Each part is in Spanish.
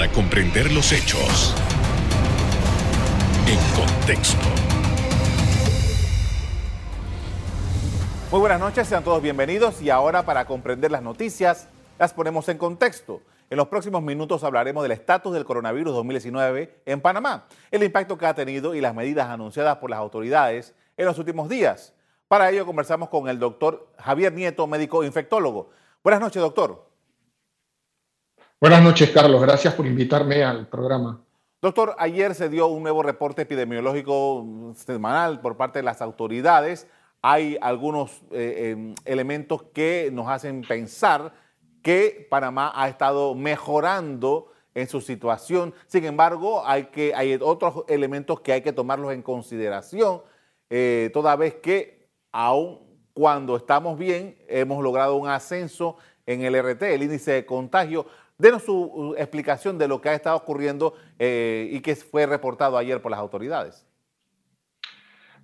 para comprender los hechos en contexto. Muy buenas noches, sean todos bienvenidos y ahora para comprender las noticias las ponemos en contexto. En los próximos minutos hablaremos del estatus del coronavirus 2019 en Panamá, el impacto que ha tenido y las medidas anunciadas por las autoridades en los últimos días. Para ello conversamos con el doctor Javier Nieto, médico infectólogo. Buenas noches, doctor. Buenas noches, Carlos. Gracias por invitarme al programa. Doctor, ayer se dio un nuevo reporte epidemiológico semanal por parte de las autoridades. Hay algunos eh, em, elementos que nos hacen pensar que Panamá ha estado mejorando en su situación. Sin embargo, hay, que, hay otros elementos que hay que tomarlos en consideración, eh, toda vez que aún cuando estamos bien, hemos logrado un ascenso en el RT, el índice de contagio. Denos su explicación de lo que ha estado ocurriendo eh, y que fue reportado ayer por las autoridades.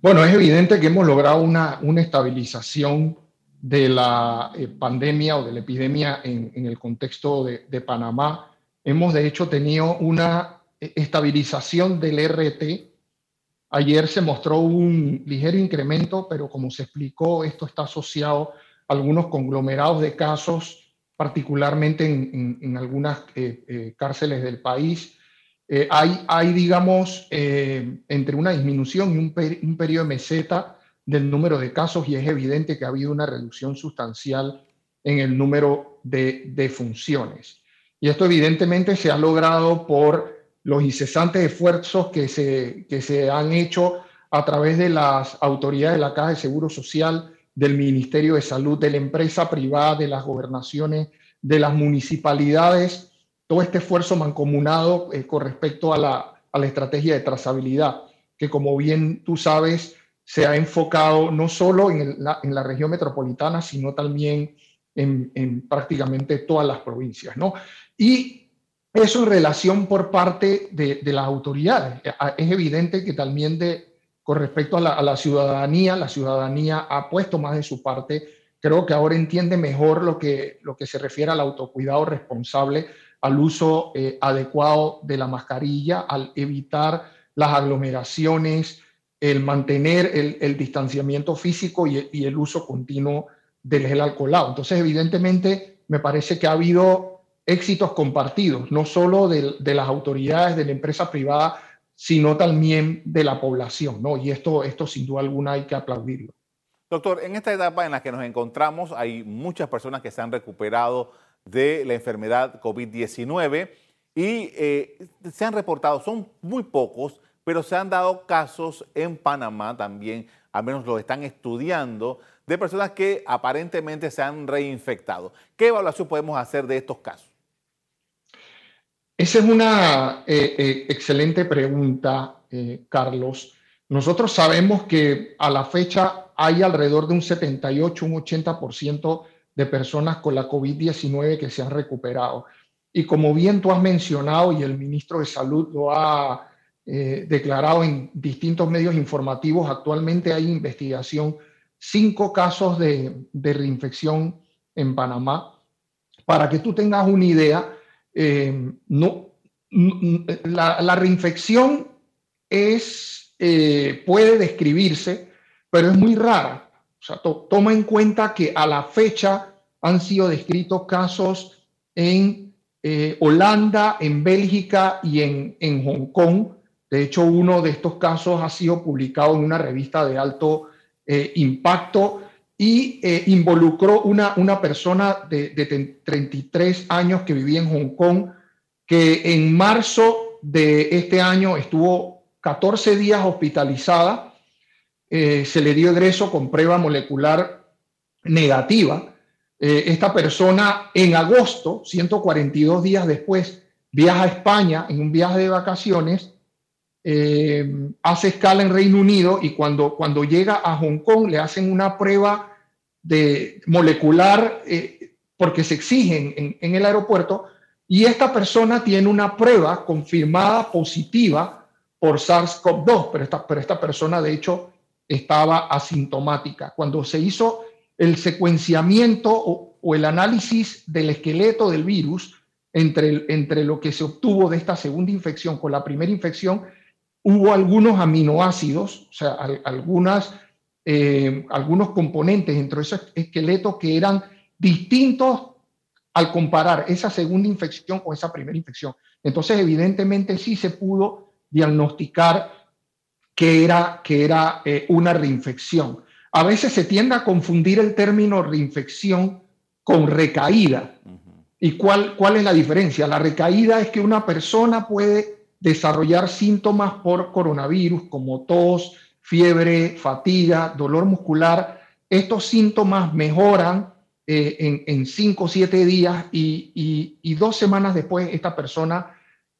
Bueno, es evidente que hemos logrado una, estabilización de la eh, pandemia o de la epidemia en, el contexto de, Panamá. Hemos de hecho tenido una estabilización del RT. Ayer se mostró un ligero incremento, pero como se explicó, esto está asociado a algunos conglomerados de casos, particularmente en, algunas eh, eh, cárceles del país. hay, hay, digamos, entre una disminución y un, un periodo de meseta del número de casos y es evidente que ha habido una reducción sustancial en el número de, funciones. Y esto evidentemente se ha logrado por los incesantes esfuerzos que se, que se han hecho a través de las autoridades de la Caja de Seguro Social, del Ministerio de Salud, de la empresa privada, de las gobernaciones, de las municipalidades, todo este esfuerzo mancomunado eh, con respecto a la, estrategia de trazabilidad, que como bien tú sabes, se ha enfocado no solo en, la, región metropolitana, sino también en, prácticamente todas las provincias. ¿no? Y eso en relación por parte de, las autoridades. Es evidente que también de, con respecto a la, ciudadanía, la ciudadanía ha puesto más de su parte. Creo que ahora entiende mejor lo que, se refiere al autocuidado responsable, al uso eh, adecuado de la mascarilla, al evitar las aglomeraciones, el mantener el, distanciamiento físico y, el uso continuo del gel alcoholado. Entonces, evidentemente, me parece que ha habido éxitos compartidos, no solo de, las autoridades, de la empresa privada, sino también de la población, ¿no? Y esto, esto sin duda alguna hay que aplaudirlo. Doctor, en esta etapa en la que nos encontramos hay muchas personas que se han recuperado de la enfermedad COVID-19 y eh, se han reportado, son muy pocos, pero se han dado casos en Panamá también, al menos lo están estudiando, de personas que aparentemente se han reinfectado. ¿Qué evaluación podemos hacer de estos casos? Esa es una eh, eh, excelente pregunta, eh, Carlos. Nosotros sabemos que a la fecha hay alrededor de un 78, un 80% de personas con la COVID-19 que se han recuperado. Y como bien tú has mencionado y el ministro de Salud lo ha declarado en distintos medios informativos. Actualmente hay investigación, cinco casos de, reinfección en Panamá. Para que tú tengas una idea, eh, no, la, reinfección es, eh, puede describirse, pero es muy rara. O sea, toma en cuenta que a la fecha han sido descritos casos en Holanda, en Bélgica y en, Hong Kong, de hecho, uno de estos casos ha sido publicado en una revista de alto eh, impacto y eh, involucró una, una persona de, 33 años que vivía en Hong Kong, que en marzo de este año estuvo 14 días hospitalizada, eh, se le dio egreso con prueba molecular negativa. esta persona en agosto, 142 días después, viaja a España en un viaje de vacaciones eh, hace escala en Reino Unido y cuando, cuando llega a Hong Kong le hacen una prueba de molecular eh, porque se exigen en, el aeropuerto y esta persona tiene una prueba confirmada positiva por SARS-CoV-2, pero esta, pero esta persona de hecho estaba asintomática. Cuando se hizo el secuenciamiento o, o el análisis del esqueleto del virus, entre, entre lo que se obtuvo de esta segunda infección con la primera infección, hubo algunos aminoácidos, o sea, algunas, eh, algunos componentes dentro de ese esqueleto que eran distintos al comparar esa segunda infección con esa primera infección. Entonces, evidentemente sí se pudo diagnosticar que era, que era eh, una reinfección. A veces se tiende a confundir el término reinfección con recaída. ¿Y cuál, cuál es la diferencia? La recaída es que una persona puede desarrollar síntomas por coronavirus como tos, fiebre, fatiga, dolor muscular. Estos síntomas mejoran eh, en, cinco o siete días y, dos semanas después esta persona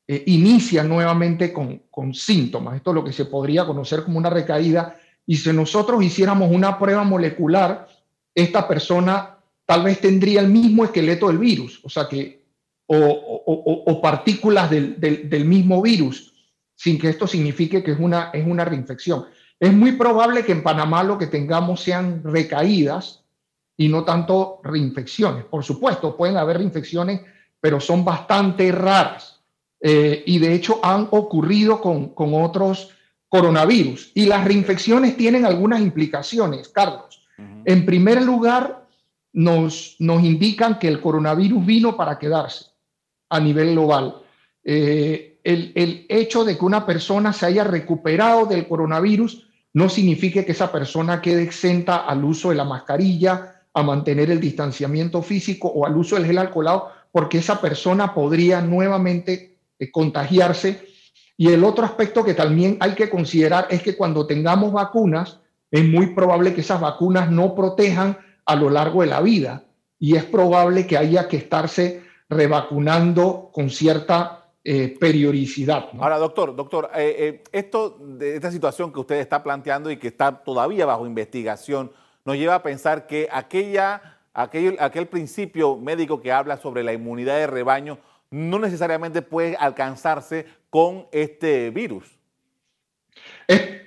eh, inicia nuevamente con, con síntomas. Esto es lo que se podría conocer como una recaída. Y si nosotros hiciéramos una prueba molecular, esta persona tal vez tendría el mismo esqueleto del virus, o sea que, o, partículas del, mismo virus, sin que esto signifique que es una, es una reinfección. Es muy probable que en Panamá lo que tengamos sean recaídas y no tanto reinfecciones. Por supuesto, pueden haber reinfecciones, pero son bastante raras. Eh, y de hecho han ocurrido con, con otros coronavirus. Y las reinfecciones tienen algunas implicaciones, Carlos. En primer lugar, nos, nos indican que el coronavirus vino para quedarse a nivel global. Eh, el, el, hecho de que una persona se haya recuperado del coronavirus no significa que esa persona quede exenta al uso de la mascarilla, a mantener el distanciamiento físico o al uso del gel alcoholado, porque esa persona podría nuevamente eh, contagiarse. Y el otro aspecto que también hay que considerar es que cuando tengamos vacunas, es muy probable que esas vacunas no protejan a lo largo de la vida y es probable que haya que estarse revacunando con cierta eh, periodicidad. Ahora, doctor, doctor, eh, eh, esto de esta situación que usted está planteando y que está todavía bajo investigación, nos lleva a pensar que aquella, aquel, aquel principio médico que habla sobre la inmunidad de rebaño no necesariamente puede alcanzarse con este virus.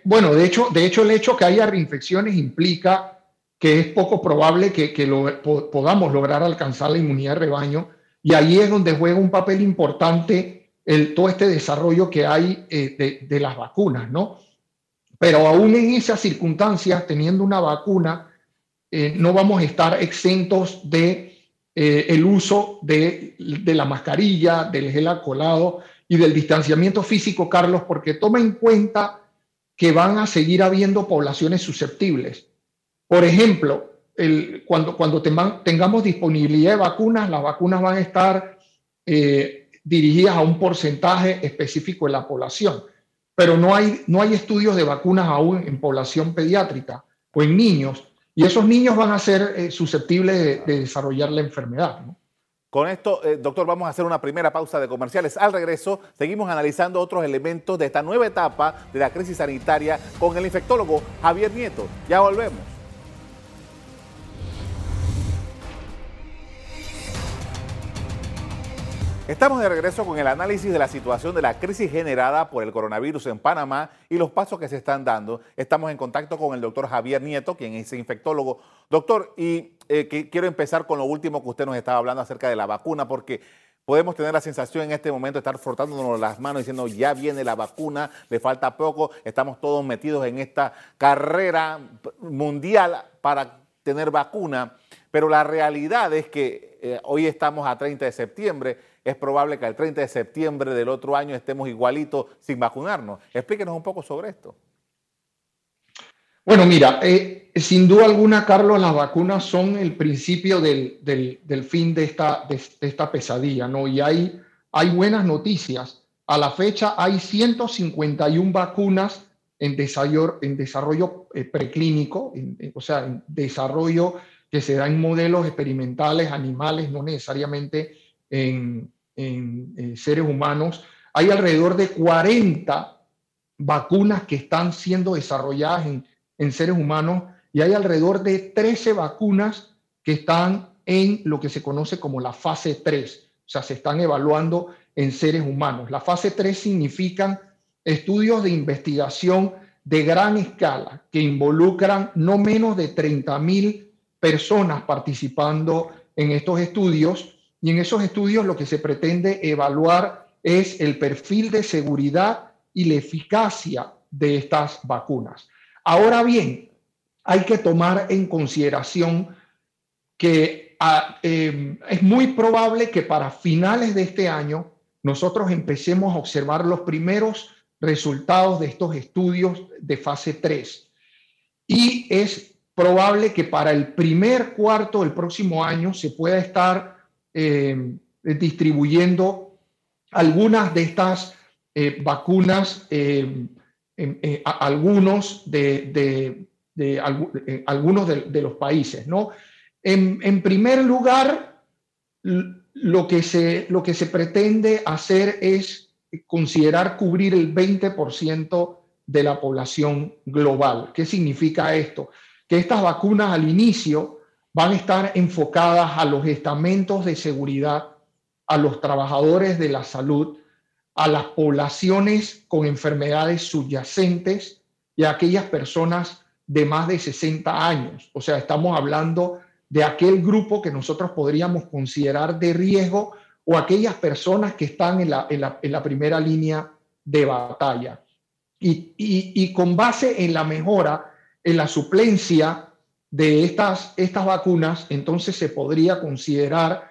bueno, de hecho, de hecho, el hecho que haya reinfecciones implica que es poco probable que, podamos lograr alcanzar la inmunidad de rebaño. Y ahí es donde juega un papel importante el, todo este desarrollo que hay eh, de, las vacunas, ¿no? Pero aún en esas circunstancias, teniendo una vacuna, eh, no vamos a estar exentos de eh, el uso de, de, la mascarilla, del gel alcoholado y del distanciamiento físico, Carlos, porque toma en cuenta que van a seguir habiendo poblaciones susceptibles. Por ejemplo, cuando, tengamos disponibilidad de vacunas, las vacunas van a estar eh, dirigidas a un porcentaje específico de la población, pero no hay, no hay estudios de vacunas aún en población pediátrica o en niños, y esos niños van a ser eh, susceptibles de, desarrollar la enfermedad. Con esto, eh, doctor, vamos a hacer una primera pausa de comerciales. Al regreso, seguimos analizando otros elementos de esta nueva etapa de la crisis sanitaria con el infectólogo Javier Nieto. Ya volvemos. Estamos de regreso con el análisis de la situación de la crisis generada por el coronavirus en Panamá y los pasos que se están dando. Estamos en contacto con el doctor Javier Nieto, quien es infectólogo. Doctor, y eh, quiero empezar con lo último que usted nos estaba hablando acerca de la vacuna, porque podemos tener la sensación en este momento de estar frotándonos las manos diciendo ya viene la vacuna, le falta poco, estamos todos metidos en esta carrera mundial para tener vacuna, pero la realidad es que eh, hoy estamos a 30 de septiembre es probable que el 30 de septiembre del otro año estemos igualitos sin vacunarnos. Explíquenos un poco sobre esto. Bueno, mira, eh, sin duda alguna, Carlos, las vacunas son el principio del, fin de esta, de, esta, pesadilla, ¿no? Y hay, hay buenas noticias. A la fecha hay 151 vacunas en desarrollo, en desarrollo eh, preclínico, o sea, en desarrollo que se da en modelos experimentales, animales, no necesariamente en, eh, seres humanos. Hay alrededor de 40 vacunas que están siendo desarrolladas en, en seres humanos y hay alrededor de 13 vacunas que están en lo que se conoce como la fase 3, o sea, se están evaluando en seres humanos. La fase 3 significan estudios de investigación de gran escala que involucran no menos de 30 mil personas participando en estos estudios y en esos estudios lo que se pretende evaluar es el perfil de seguridad y la eficacia de estas vacunas. Ahora bien, hay que tomar en consideración que ah, em, es muy probable que para finales de este año nosotros empecemos a observar los primeros resultados de estos estudios de fase 3. Y es probable que para el primer cuarto del próximo año se pueda estar em, distribuyendo algunas de estas eh, vacunas, em, eh, algunos de, eh, algunos de, los países. ¿no? En, primer lugar, lo que, se, lo que se pretende hacer es considerar cubrir el 20% de la población global. ¿Qué significa esto? Que estas vacunas al inicio van a estar enfocadas a los estamentos de seguridad, a los trabajadores de la salud, a las poblaciones con enfermedades subyacentes y a aquellas personas de más de 60 años. O sea, estamos hablando de aquel grupo que nosotros podríamos considerar de riesgo o aquellas personas que están en la, en la, primera línea de batalla. Y, y, con base en la mejora, en la suplencia de estas, estas vacunas, entonces se podría considerar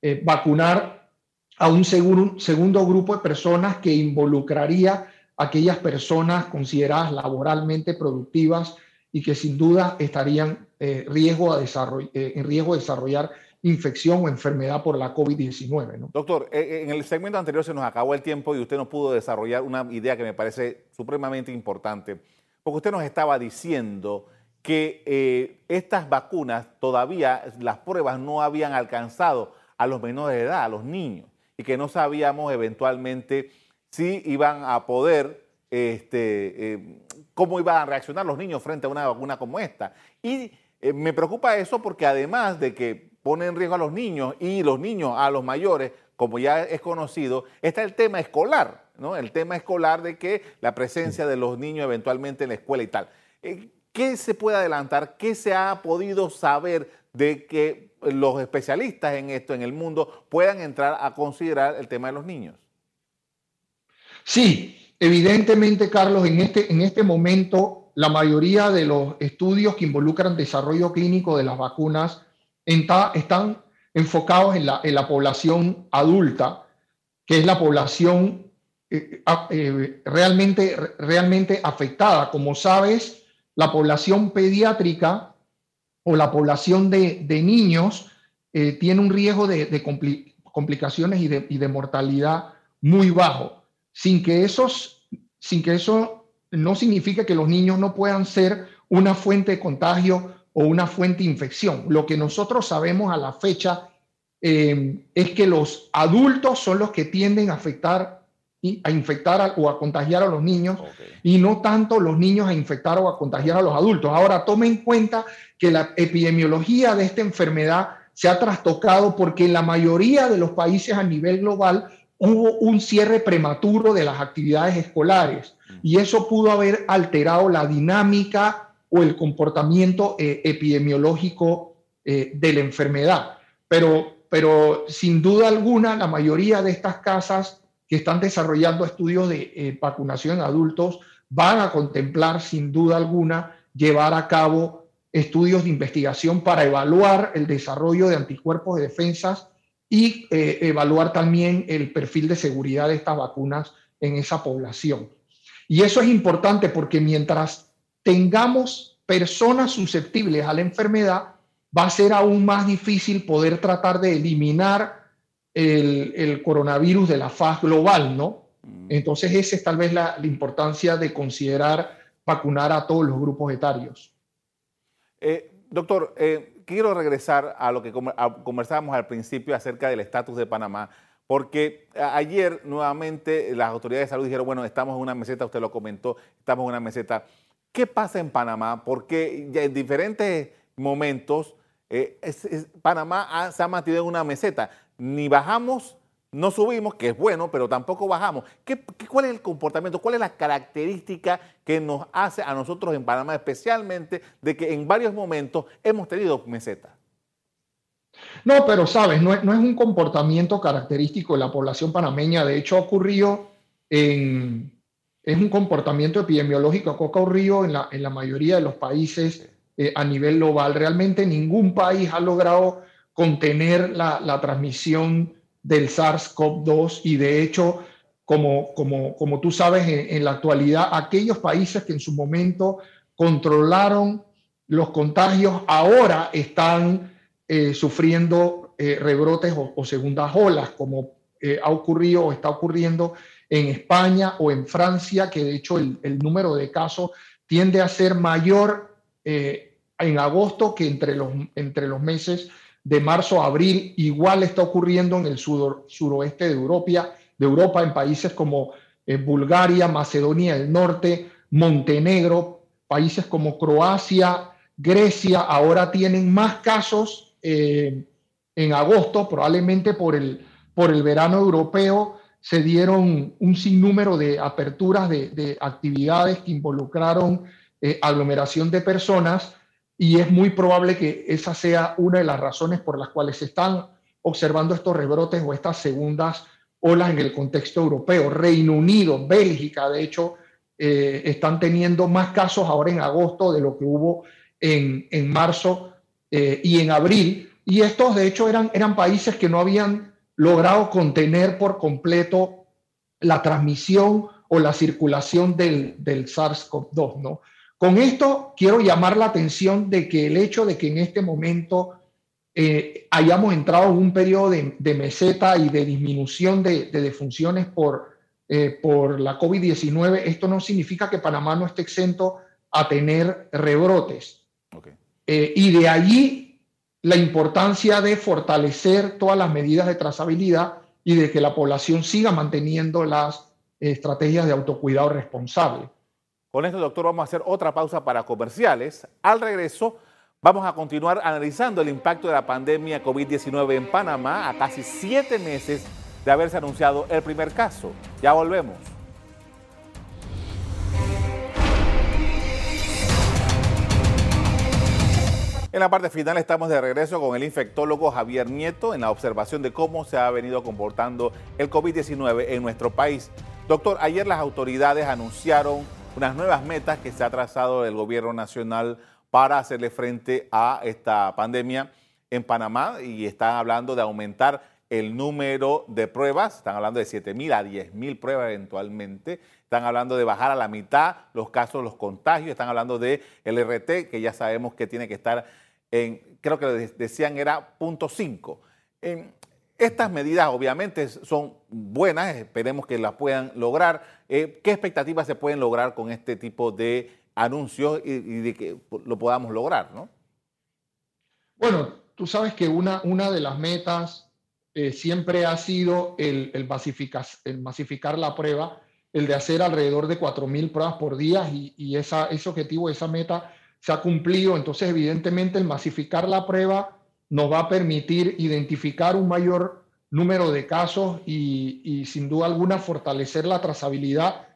eh, vacunar a un segundo grupo de personas que involucraría a aquellas personas consideradas laboralmente productivas y que sin duda estarían eh, eh, en riesgo de desarrollar infección o enfermedad por la COVID-19. Doctor, en el segmento anterior se nos acabó el tiempo y usted no pudo desarrollar una idea que me parece supremamente importante, porque usted nos estaba diciendo que estas vacunas todavía las pruebas no habían alcanzado a los menores de edad, a los niños, y que no sabíamos eventualmente si iban a poder este, cómo iban a reaccionar los niños frente a una vacuna como esta. Y eh, me preocupa eso porque además de que pone en riesgo a los niños y los niños a los mayores, como ya es conocido, está el tema escolar, ¿no? El tema escolar de que la presencia de los niños eventualmente en la escuela y tal. Eh, ¿Qué se puede adelantar? ¿Qué se ha podido saber de que los especialistas en esto en el mundo puedan entrar a considerar el tema de los niños? Sí, Evidentemente, Carlos, en este, en este momento, la mayoría de los estudios que involucran desarrollo clínico de las vacunas están enfocados en la, población adulta, que es la población eh, eh, realmente, realmente afectada. Como sabes, la población pediátrica o la población de, niños eh, tiene un riesgo de, complicaciones y de, mortalidad muy bajo sin que, esos, sin que eso no signifique que los niños no puedan ser una fuente de contagio o una fuente de infección. Lo que nosotros sabemos a la fecha eh, es que los adultos son los que tienden a afectar y a infectar o a contagiar a los niños y no tanto los niños a infectar o a contagiar a los adultos. Ahora, tome en cuenta que la epidemiología de esta enfermedad se ha trastocado porque en la mayoría de los países a nivel global hubo un cierre prematuro de las actividades escolares y eso pudo haber alterado la dinámica o el comportamiento eh, epidemiológico eh, de la enfermedad. Pero, pero sin duda alguna, la mayoría de estas casas que están desarrollando estudios de eh, vacunación en adultos van a contemplar sin duda alguna llevar a cabo estudios de investigación para evaluar el desarrollo de anticuerpos de defensas y eh, evaluar también el perfil de seguridad de estas vacunas en esa población. Y eso es importante porque mientras tengamos personas susceptibles a la enfermedad, va a ser aún más difícil poder tratar de eliminar el, coronavirus de la faz global, ¿no? Mm. Entonces esa es tal vez la, importancia de considerar vacunar a todos los grupos etarios. Eh, doctor, eh, quiero regresar a lo que conversábamos al principio acerca del estatus de Panamá, porque ayer nuevamente las autoridades de salud dijeron, bueno, estamos en una meseta, usted lo comentó, estamos en una meseta. ¿Qué pasa en Panamá? Porque ya en diferentes momentos eh, Panamá se ha mantenido en una meseta. Ni bajamos no subimos, que es bueno, pero tampoco bajamos. ¿Qué, cuál es el comportamiento? ¿Cuál es la característica que nos hace a nosotros en Panamá especialmente de que en varios momentos hemos tenido meseta? No, pero sabes, no es, un comportamiento característico de la población panameña. De hecho, ha ocurrido en, es un comportamiento epidemiológico que ha ocurrido en la, en la mayoría de los países eh, a nivel global. Realmente ningún país ha logrado contener la, la transmisión del SARS-CoV-2 y de hecho, como, como, como tú sabes, en, la actualidad, aquellos países que en su momento controlaron los contagios ahora están eh, sufriendo eh, rebrotes o, segundas olas, como eh, ha ocurrido o está ocurriendo en España o en Francia, que de hecho el, número de casos tiende a ser mayor en agosto que entre los, entre los meses de marzo a abril. Igual está ocurriendo en el suroeste de Europa, de Europa, en países como Bulgaria, Macedonia del Norte, Montenegro, países como Croacia, Grecia, ahora tienen más casos eh, en agosto, probablemente por el, por el verano europeo, se dieron un sinnúmero de aperturas de, actividades que involucraron eh, aglomeración de personas y es muy probable que esa sea una de las razones por las cuales se están observando estos rebrotes o estas segundas olas en el contexto europeo. Reino Unido, Bélgica, de hecho, eh, están teniendo más casos ahora en agosto de lo que hubo en, en marzo eh, y en abril, y estos de hecho eran, eran países que no habían logrado contener por completo la transmisión o la circulación del, del SARS-CoV-2. ¿no? Con esto quiero llamar la atención de que el hecho de que en este momento eh, hayamos entrado en un periodo de, de, meseta y de disminución de, de defunciones por, eh, por la COVID-19, esto no significa que Panamá no esté exento a tener rebrotes. Okay. Eh, y de allí la importancia de fortalecer todas las medidas de trazabilidad y de que la población siga manteniendo las estrategias de autocuidado responsable. Con esto, doctor, vamos a hacer otra pausa para comerciales. Al regreso, vamos a continuar analizando el impacto de la pandemia COVID-19 en Panamá a casi siete meses de haberse anunciado el primer caso. Ya volvemos. En la parte final estamos de regreso con el infectólogo Javier Nieto en la observación de cómo se ha venido comportando el COVID-19 en nuestro país. Doctor, ayer las autoridades anunciaron unas nuevas metas que se ha trazado el gobierno nacional para hacerle frente a esta pandemia en Panamá y están hablando de aumentar el número de pruebas, están hablando de 7 mil a 10 mil pruebas eventualmente, están hablando de bajar a la mitad los casos, los contagios, están hablando de el RT, que ya sabemos que tiene que estar en, creo que decían era punto 5. Estas medidas obviamente son buenas, esperemos que las puedan lograr. Eh, ¿Qué expectativas se pueden lograr con este tipo de anuncios y, de que lo podamos lograr? ¿no? Bueno, tú sabes que una, una de las metas eh, siempre ha sido el, el, el masificar la prueba el de hacer alrededor de 4.000 pruebas por día y, esa, ese objetivo, esa meta se ha cumplido. Entonces, evidentemente, el masificar la prueba nos va a permitir identificar un mayor número de casos y, sin duda alguna fortalecer la trazabilidad,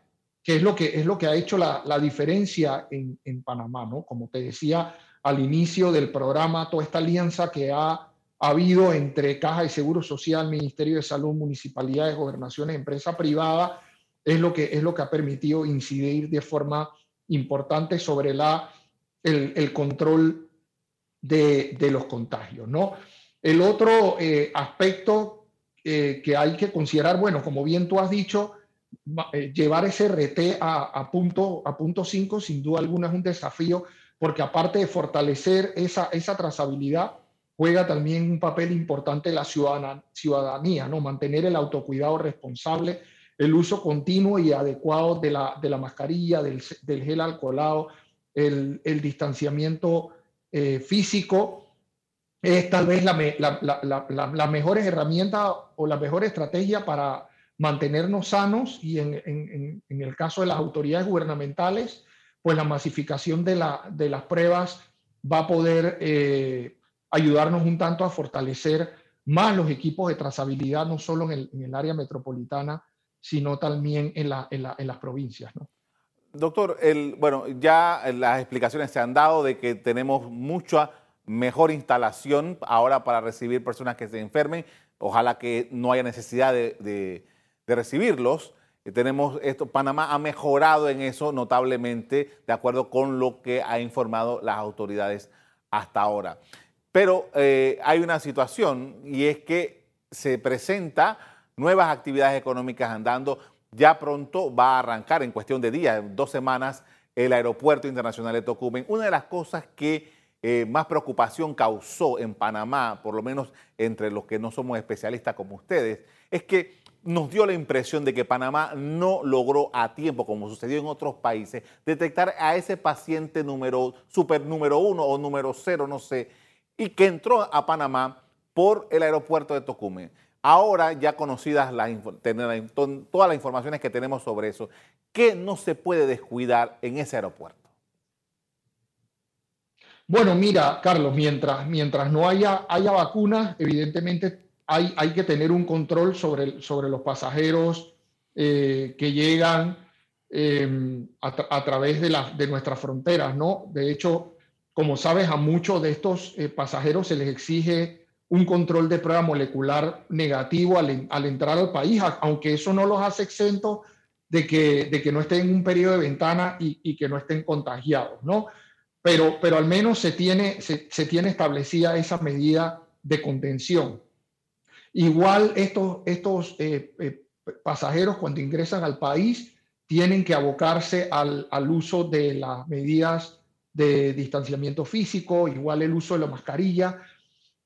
que es lo que, es lo que ha hecho la, diferencia en, en, Panamá, ¿no? Como te decía al inicio del programa, toda esta alianza que ha habido entre Caja de Seguro Social, Ministerio de Salud, municipalidades, gobernaciones, empresa privada, es lo que, es lo que ha permitido incidir de forma importante sobre la, el, control de, los contagios. ¿no? El otro eh, aspecto eh, que hay que considerar, bueno, como bien tú has dicho, eh, llevar ese RT a, punto a punto 5 sin duda alguna es un desafío porque aparte de fortalecer esa, esa trazabilidad, juega también un papel importante la ciudadanía, ¿no? mantener el autocuidado responsable el uso continuo y adecuado de la, de la mascarilla, del, del, gel alcoholado, el, el distanciamiento eh, físico, es tal vez la, la, la, mejor herramienta o la mejor estrategia para mantenernos sanos y en, el caso de las autoridades gubernamentales, pues la masificación de, de las pruebas va a poder eh, ayudarnos un tanto a fortalecer más los equipos de trazabilidad, no solo en el, en el área metropolitana, sino también en, la, en las provincias. ¿no? Doctor, el, bueno, ya las explicaciones se han dado de que tenemos mucha mejor instalación ahora para recibir personas que se enfermen. Ojalá que no haya necesidad de, recibirlos. Eh, tenemos esto, Panamá ha mejorado en eso notablemente, de acuerdo con lo que ha informado las autoridades hasta ahora. Pero eh, hay una situación y es que se presenta nuevas actividades económicas andando. Ya pronto va a arrancar en cuestión de días, dos semanas, el Aeropuerto Internacional de Tocumen. Una de las cosas que eh, más preocupación causó en Panamá, por lo menos entre los que no somos especialistas como ustedes, es que nos dio la impresión de que Panamá no logró a tiempo, como sucedió en otros países, detectar a ese paciente número, super número uno o número cero, no sé, y que entró a Panamá por el aeropuerto de Tocumen. Ahora ya conocidas todas las informaciones que tenemos sobre eso, ¿qué no se puede descuidar en ese aeropuerto? Bueno, mira, Carlos, mientras, mientras no haya, haya vacunas, evidentemente hay, hay que tener un control sobre, sobre los pasajeros eh, que llegan em, a, través de, de nuestras fronteras, ¿no? De hecho, como sabes, a muchos de estos eh, pasajeros se les exige un control de prueba molecular negativo al, al, entrar al país, aunque eso no los hace exentos de que, de que no estén en un periodo de ventana y, y que no estén contagiados, ¿no? pero, pero al menos se tiene, se, tiene establecida esa medida de contención. Igual estos, estos eh, eh, pasajeros cuando ingresan al país tienen que abocarse al, al, uso de las medidas de distanciamiento físico, igual el uso de la mascarilla,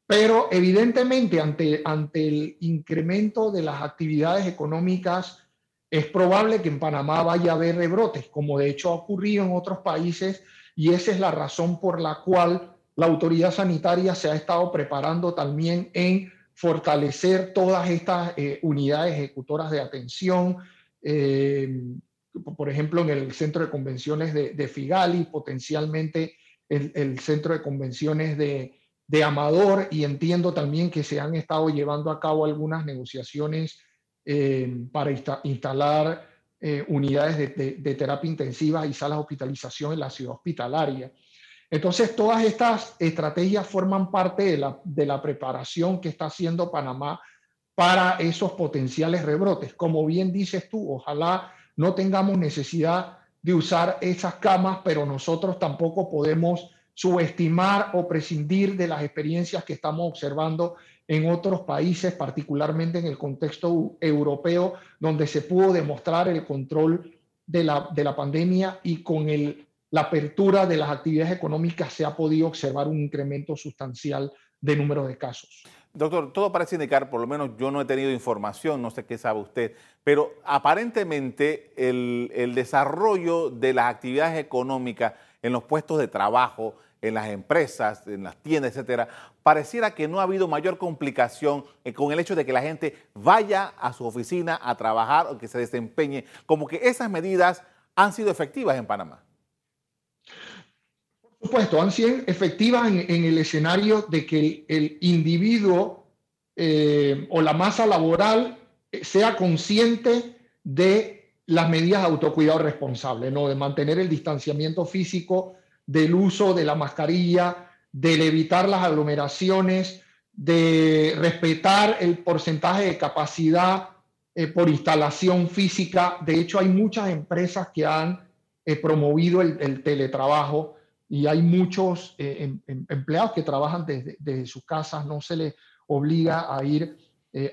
pero evidentemente ante, ante el incremento de las actividades económicas, es probable que en Panamá vaya a haber rebrotes, como de hecho ha ocurrido en otros países y esa es la razón por la cual la autoridad sanitaria se ha estado preparando también en fortalecer todas estas eh, unidades ejecutoras de atención, eh, por ejemplo, en el centro de convenciones de, Figali, potencialmente el, centro de convenciones de, Amador, y entiendo también que se han estado llevando a cabo algunas negociaciones eh, para instalar eh, unidades de, terapia intensiva y salas de hospitalización en la ciudad hospitalaria. Entonces, todas estas estrategias forman parte de la, de la preparación que está haciendo Panamá para esos potenciales rebrotes. Como bien dices tú, ojalá no tengamos necesidad de usar esas camas, pero nosotros tampoco podemos subestimar o prescindir de las experiencias que estamos observando en otros países, particularmente en el contexto europeo, donde se pudo demostrar el control de la, de la pandemia y con el, la apertura de las actividades económicas se ha podido observar un incremento sustancial de número de casos. Doctor, todo parece indicar, por lo menos yo no he tenido información, no sé qué sabe usted, pero aparentemente el, el desarrollo de las actividades económicas en los puestos de trabajo en las empresas, en las tiendas, etcétera, pareciera que no ha habido mayor complicación eh, con el hecho de que la gente vaya a su oficina a trabajar o que se desempeñe, como que esas medidas han sido efectivas en Panamá. Por supuesto, han sido efectivas en, el escenario de que el, individuo eh, o la masa laboral eh, sea consciente de las medidas de autocuidado responsable, ¿no? de mantener el distanciamiento físico, del uso de la mascarilla, del evitar las aglomeraciones, de respetar el porcentaje de capacidad eh, por instalación física. De hecho, hay muchas empresas que han eh, promovido el, teletrabajo y hay muchos eh, em, em, empleados que trabajan desde, sus casas, no se les obliga a ir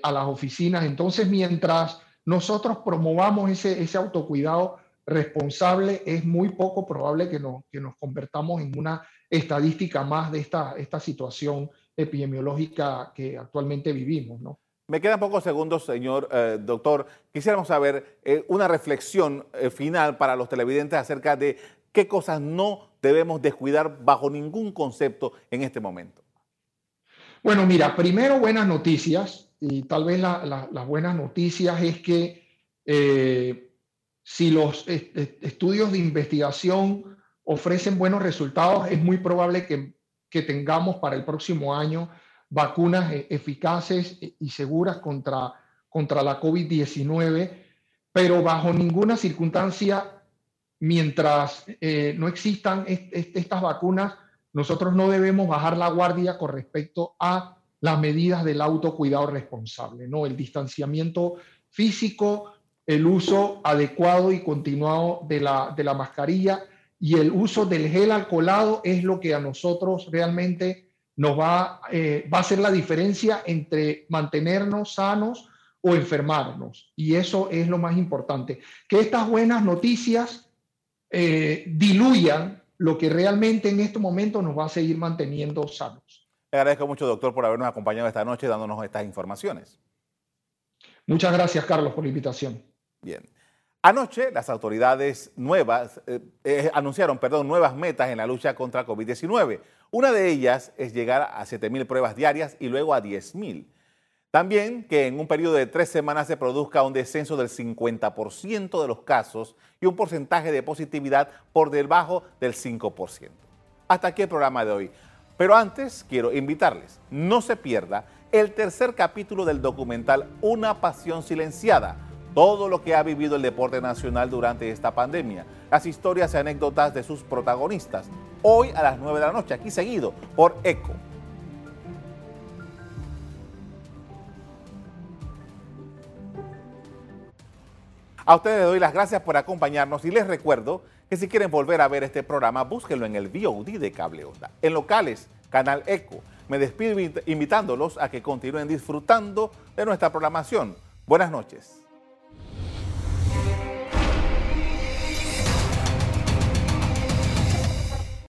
a las oficinas. Entonces, mientras nosotros promovamos ese, ese autocuidado, responsable, es muy poco probable que nos, que nos convertamos en una estadística más de esta, esta situación epidemiológica que actualmente vivimos. ¿no? Me quedan pocos segundos, señor eh, doctor. Quisiéramos saber eh, una reflexión eh, final para los televidentes acerca de qué cosas no debemos descuidar bajo ningún concepto en este momento. Bueno, mira, primero buenas noticias y tal vez las buenas noticias es que si los estudios de investigación ofrecen buenos resultados, es muy probable que, tengamos para el próximo año vacunas e, eficaces y seguras contra, contra la COVID-19, pero bajo ninguna circunstancia, mientras eh, no existan estas vacunas, nosotros no debemos bajar la guardia con respecto a las medidas del autocuidado responsable, ¿no? El distanciamiento físico, el uso adecuado y continuado de la, de la mascarilla y el uso del gel alcoholado es lo que a nosotros realmente nos va, eh, va a hacer la diferencia entre mantenernos sanos o enfermarnos. Y eso es lo más importante. Que estas buenas noticias eh, diluyan lo que realmente en este momento nos va a seguir manteniendo sanos. Le agradezco mucho, doctor, por habernos acompañado esta noche dándonos estas informaciones. Muchas gracias, Carlos, por la invitación. Bien. Anoche las autoridades nuevas eh, eh, anunciaron, perdón, nuevas metas en la lucha contra COVID-19. Una de ellas es llegar a 7.000 pruebas diarias y luego a 10.000. También que en un periodo de tres semanas se produzca un descenso del 50% de los casos y un porcentaje de positividad por debajo del 5%. Hasta aquí el programa de hoy. Pero antes quiero invitarles, no se pierda el tercer capítulo del documental Una pasión silenciada, todo lo que ha vivido el deporte nacional durante esta pandemia, las historias y anécdotas de sus protagonistas, hoy a las 9 de la noche, aquí seguido por ECO. A ustedes les doy las gracias por acompañarnos y les recuerdo que si quieren volver a ver este programa, búsquenlo en el VOD de Cable Onda, en locales, Canal Eco. Me despido invitándolos a que continúen disfrutando de nuestra programación. Buenas noches.